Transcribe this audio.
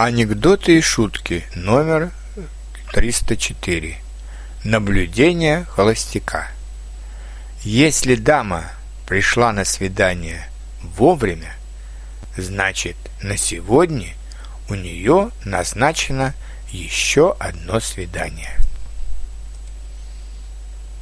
Анекдоты и шутки номер 304. Наблюдение холостяка. Если дама пришла на свидание вовремя, значит на сегодня у нее назначено еще одно свидание.